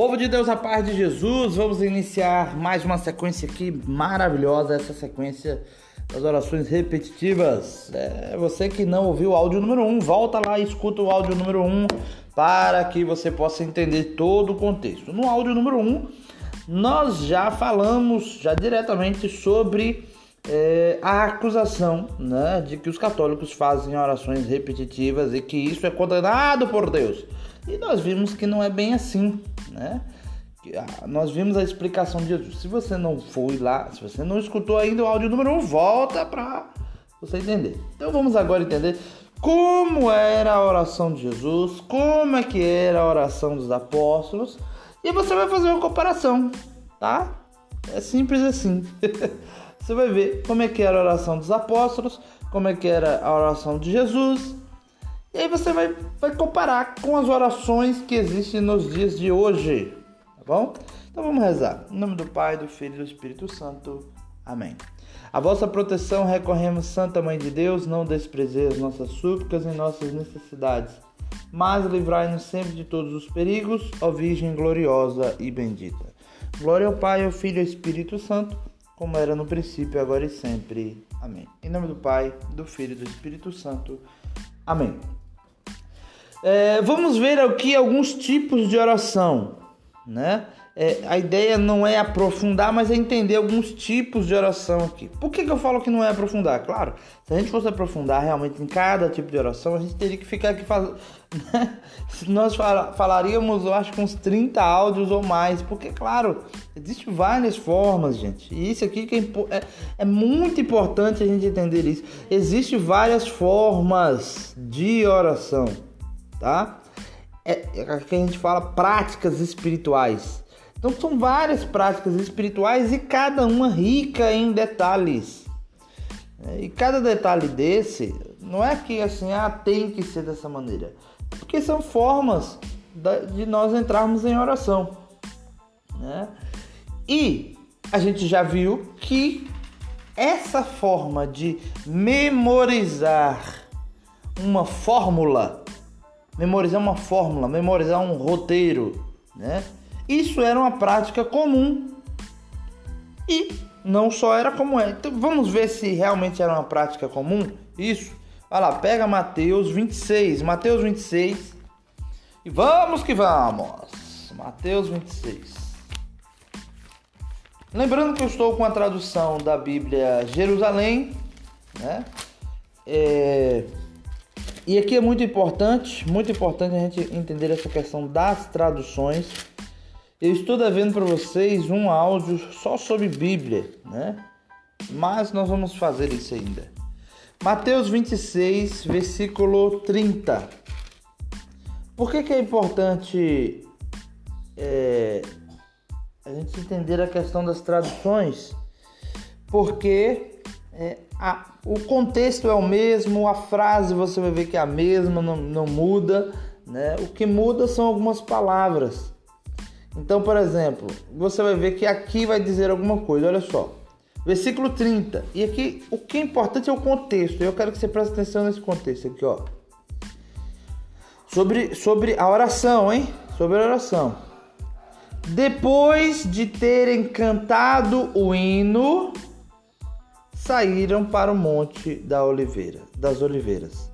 Povo de Deus, a paz de Jesus, vamos iniciar mais uma sequência aqui maravilhosa, essa sequência das orações repetitivas. É, você que não ouviu o áudio número 1, um, volta lá e escuta o áudio número 1 um, para que você possa entender todo o contexto. No áudio número 1, um, nós já falamos já diretamente sobre é, a acusação né, de que os católicos fazem orações repetitivas e que isso é condenado por Deus. E nós vimos que não é bem assim, né? Ah, nós vimos a explicação de Jesus. Se você não foi lá, se você não escutou ainda o áudio número 1, um, volta para você entender. Então vamos agora entender como era a oração de Jesus, como é que era a oração dos apóstolos, e você vai fazer uma comparação, tá? É simples assim. você vai ver como é que era a oração dos apóstolos, como é que era a oração de Jesus, e aí você vai, vai comparar com as orações que existem nos dias de hoje, tá bom? Então vamos rezar. Em nome do Pai, do Filho e do Espírito Santo. Amém. A vossa proteção recorremos, Santa Mãe de Deus, não desprezeis nossas súplicas e nossas necessidades, mas livrai-nos sempre de todos os perigos, ó Virgem gloriosa e bendita. Glória ao Pai, ao Filho e ao Espírito Santo, como era no princípio, agora e sempre. Amém. Em nome do Pai, do Filho e do Espírito Santo. Amém. É, vamos ver aqui alguns tipos de oração, né? É, a ideia não é aprofundar, mas é entender alguns tipos de oração aqui. Por que, que eu falo que não é aprofundar? Claro, se a gente fosse aprofundar realmente em cada tipo de oração, a gente teria que ficar aqui fazendo. Né? Nós falaríamos, eu acho, com uns 30 áudios ou mais, porque, claro, existem várias formas, gente. E isso aqui que é, é, é muito importante a gente entender isso. Existem várias formas de oração tá? É, é que a gente fala práticas espirituais. Então são várias práticas espirituais e cada uma rica em detalhes. É, e cada detalhe desse não é que assim, ah, tem que ser dessa maneira. Porque são formas de nós entrarmos em oração. Né? E a gente já viu que essa forma de memorizar uma fórmula memorizar uma fórmula, memorizar um roteiro, né? Isso era uma prática comum e não só era como é. Então vamos ver se realmente era uma prática comum. Isso. Vai lá, pega Mateus 26, Mateus 26 e vamos que vamos. Mateus 26. Lembrando que eu estou com a tradução da Bíblia Jerusalém, né? É, e aqui é muito importante, muito importante a gente entender essa questão das traduções. Eu estou devendo para vocês um áudio só sobre Bíblia, né? Mas nós vamos fazer isso ainda. Mateus 26, versículo 30. Por que, que é importante é, a gente entender a questão das traduções? Porque é, a, o contexto é o mesmo, a frase você vai ver que é a mesma, não, não muda. Né? O que muda são algumas palavras. Então, por exemplo, você vai ver que aqui vai dizer alguma coisa, olha só. Versículo 30. E aqui o que é importante é o contexto. Eu quero que você preste atenção nesse contexto aqui, ó. Sobre, sobre a oração, hein? Sobre a oração. Depois de terem cantado o hino, saíram para o monte da oliveira, das oliveiras.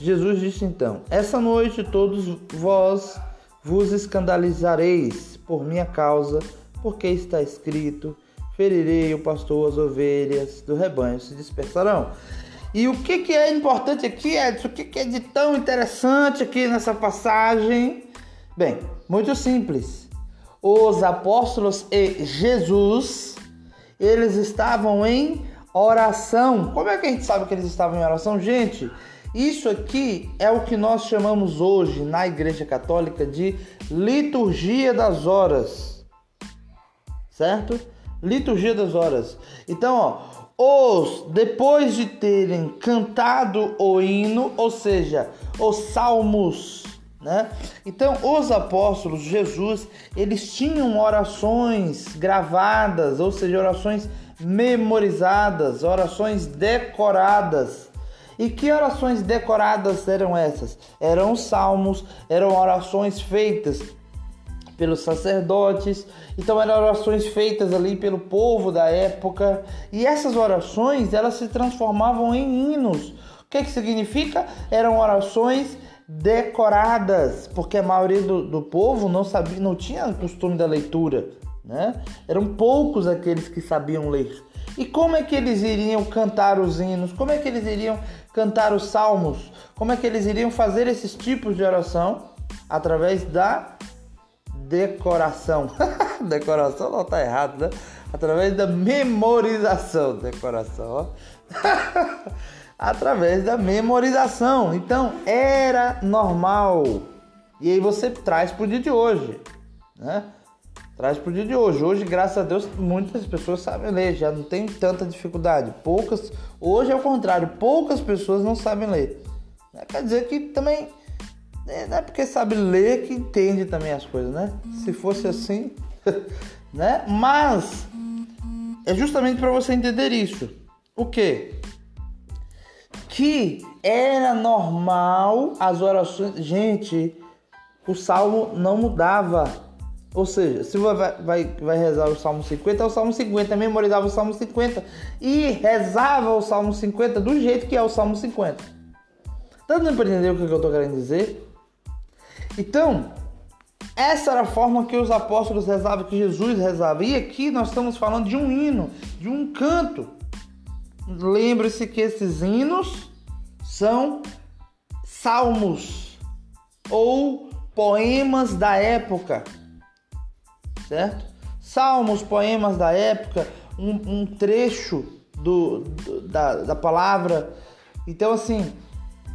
Jesus disse então: Essa noite todos vós vos escandalizareis por minha causa, porque está escrito: ferirei o pastor, as ovelhas do rebanho se dispersarão. E o que, que é importante aqui, Edson? O que, que é de tão interessante aqui nessa passagem? Bem, muito simples. Os apóstolos e Jesus, eles estavam em Oração. Como é que a gente sabe que eles estavam em oração? Gente, isso aqui é o que nós chamamos hoje na Igreja Católica de liturgia das horas. Certo? Liturgia das horas. Então, ó, os depois de terem cantado o hino, ou seja, os salmos, né? Então, os apóstolos, Jesus, eles tinham orações gravadas, ou seja, orações memorizadas, orações decoradas. E que orações decoradas eram essas? Eram salmos, eram orações feitas pelos sacerdotes. Então eram orações feitas ali pelo povo da época. E essas orações, elas se transformavam em hinos. O que, que significa? Eram orações decoradas, porque a maioria do, do povo não sabia, não tinha costume da leitura, né? Eram poucos aqueles que sabiam ler. E como é que eles iriam cantar os hinos? Como é que eles iriam cantar os salmos? Como é que eles iriam fazer esses tipos de oração? Através da decoração. decoração não tá errado, né? Através da memorização. Decoração. Através da memorização. Então, era normal. E aí você traz pro dia de hoje, né? Traz pro dia de hoje. Hoje, graças a Deus, muitas pessoas sabem ler, já não tem tanta dificuldade. Poucas, hoje é o contrário, poucas pessoas não sabem ler. Quer dizer que também é, não é porque sabe ler que entende também as coisas, né? Se fosse assim, né? Mas é justamente para você entender isso. O que? Que era normal as orações. Gente, o salmo não mudava. Ou seja, se vai, vai, vai rezar o Salmo 50, é o Salmo 50, memorizava o Salmo 50 e rezava o Salmo 50 do jeito que é o Salmo 50. Tá dando para entender o que eu estou querendo dizer? Então, essa era a forma que os apóstolos rezavam, que Jesus rezava. E aqui nós estamos falando de um hino, de um canto. Lembre-se que esses hinos são salmos ou poemas da época, certo? Salmos, poemas da época, um, um trecho do, do da, da palavra. Então, assim,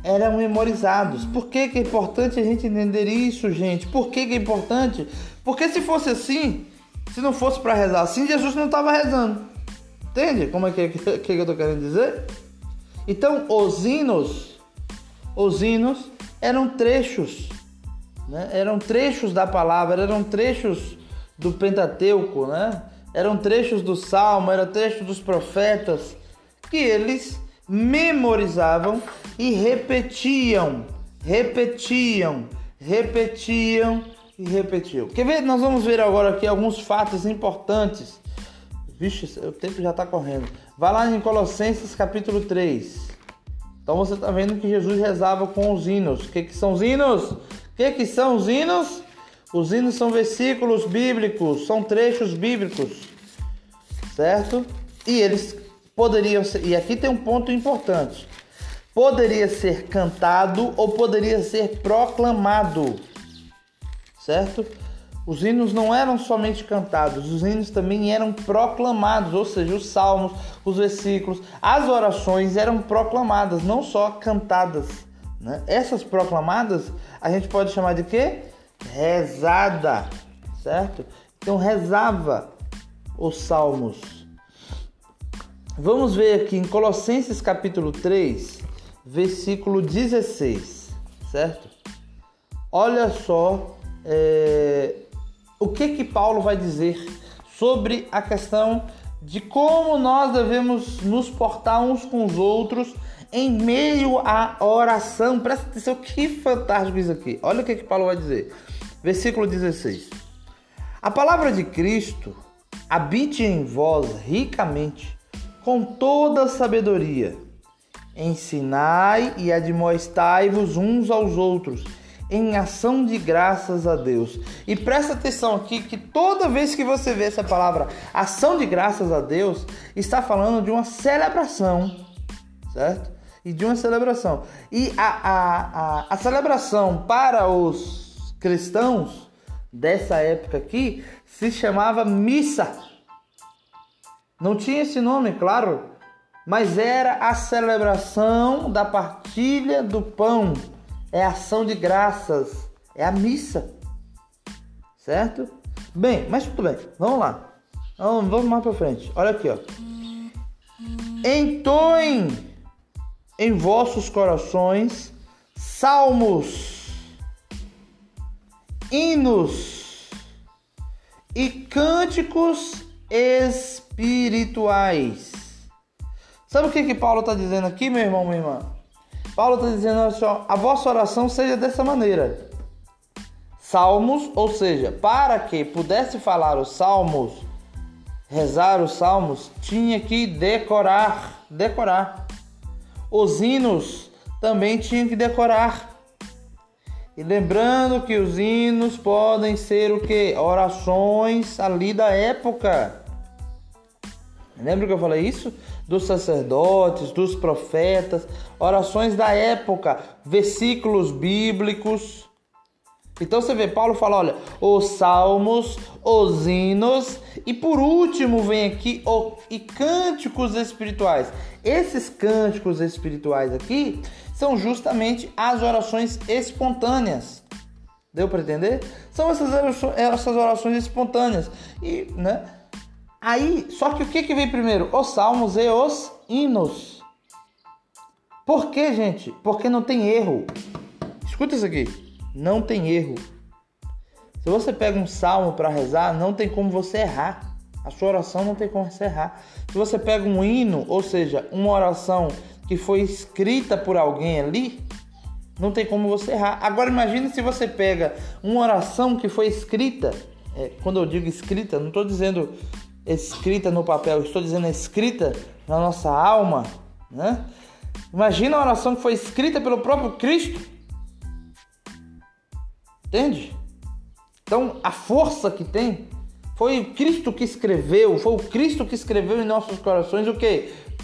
eram memorizados. Por que, que é importante a gente entender isso, gente? Por que, que é importante? Porque se fosse assim, se não fosse para rezar assim, Jesus não estava rezando. Entende como é que, que, que eu estou querendo dizer? Então, os hinos, os hinos eram trechos, né? eram trechos da palavra, eram trechos do Pentateuco, né? eram trechos do Salmo, eram trechos dos profetas, que eles memorizavam e repetiam, repetiam, repetiam e repetiam. Quer ver? Nós vamos ver agora aqui alguns fatos importantes. Vixe, o tempo já está correndo. Vai lá em Colossenses capítulo 3. Então você está vendo que Jesus rezava com os hinos. O que, que são os hinos? O que, que são os hinos? Os hinos são versículos bíblicos, são trechos bíblicos, certo? E eles poderiam ser, e aqui tem um ponto importante. Poderia ser cantado ou poderia ser proclamado. Certo? Os hinos não eram somente cantados, os hinos também eram proclamados, ou seja, os salmos, os versículos, as orações eram proclamadas, não só cantadas. Né? Essas proclamadas a gente pode chamar de quê? Rezada, certo? Então rezava os salmos. Vamos ver aqui em Colossenses capítulo 3, versículo 16, certo? Olha só é, o que que Paulo vai dizer sobre a questão de como nós devemos nos portar uns com os outros em meio à oração. Presta atenção, que fantástico isso aqui. Olha o que que Paulo vai dizer. Versículo 16. A palavra de Cristo habite em vós ricamente com toda sabedoria. Ensinai e admoestai-vos uns aos outros em ação de graças a Deus. E presta atenção aqui que toda vez que você vê essa palavra ação de graças a Deus, está falando de uma celebração, certo? E de uma celebração. E a, a, a, a celebração para os cristãos dessa época aqui se chamava missa. Não tinha esse nome, claro, mas era a celebração da partilha do pão, é ação de graças, é a missa, certo? Bem, mas tudo bem, vamos lá, vamos, vamos mais para frente. Olha aqui, ó. Entoem em vossos corações salmos, hinos e cânticos espirituais. Sabe o que que Paulo está dizendo aqui, meu irmão, minha irmã? Paulo está dizendo assim, a vossa oração seja dessa maneira. salmos, ou seja, para que pudesse falar os salmos, rezar os salmos, tinha que decorar, decorar. Os hinos também tinha que decorar. E lembrando que os hinos podem ser o que? Orações ali da época. Lembra que eu falei isso? Dos sacerdotes, dos profetas, orações da época, versículos bíblicos. Então você vê, Paulo fala, olha, os salmos, os hinos e por último vem aqui o, e cânticos espirituais. Esses cânticos espirituais aqui são justamente as orações espontâneas. Deu para entender? São essas orações, essas orações espontâneas. E, né? Aí, só que o que, que vem primeiro? Os salmos e os hinos. Por quê, gente? Porque não tem erro. Escuta isso aqui não tem erro. Se você pega um salmo para rezar, não tem como você errar. A sua oração não tem como você errar. Se você pega um hino, ou seja, uma oração que foi escrita por alguém ali, não tem como você errar. Agora imagine se você pega uma oração que foi escrita. É, quando eu digo escrita, não estou dizendo escrita no papel, estou dizendo escrita na nossa alma. Né? Imagina a oração que foi escrita pelo próprio Cristo Entende? Então, a força que tem foi o Cristo que escreveu, foi o Cristo que escreveu em nossos corações o que?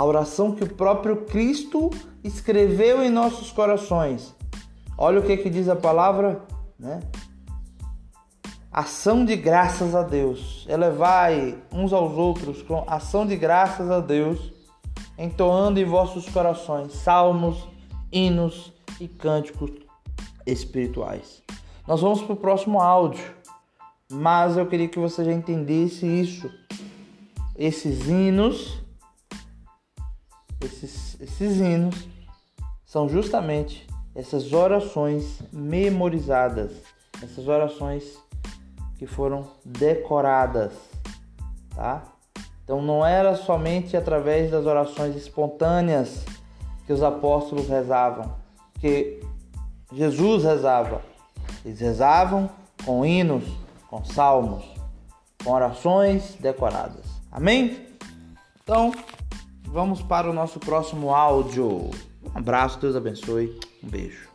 A oração que o próprio Cristo escreveu em nossos corações. Olha o que, que diz a palavra, né? Ação de graças a Deus. Elevai uns aos outros com ação de graças a Deus, entoando em vossos corações salmos, hinos e cânticos espirituais. Nós vamos para o próximo áudio. Mas eu queria que você já entendesse isso. Esses hinos, esses, esses hinos são justamente essas orações memorizadas, essas orações que foram decoradas, tá? Então não era somente através das orações espontâneas que os apóstolos rezavam, que Jesus rezava. Eles rezavam com hinos, com salmos, com orações decoradas. Amém? Então, vamos para o nosso próximo áudio. Um abraço, Deus abençoe. Um beijo.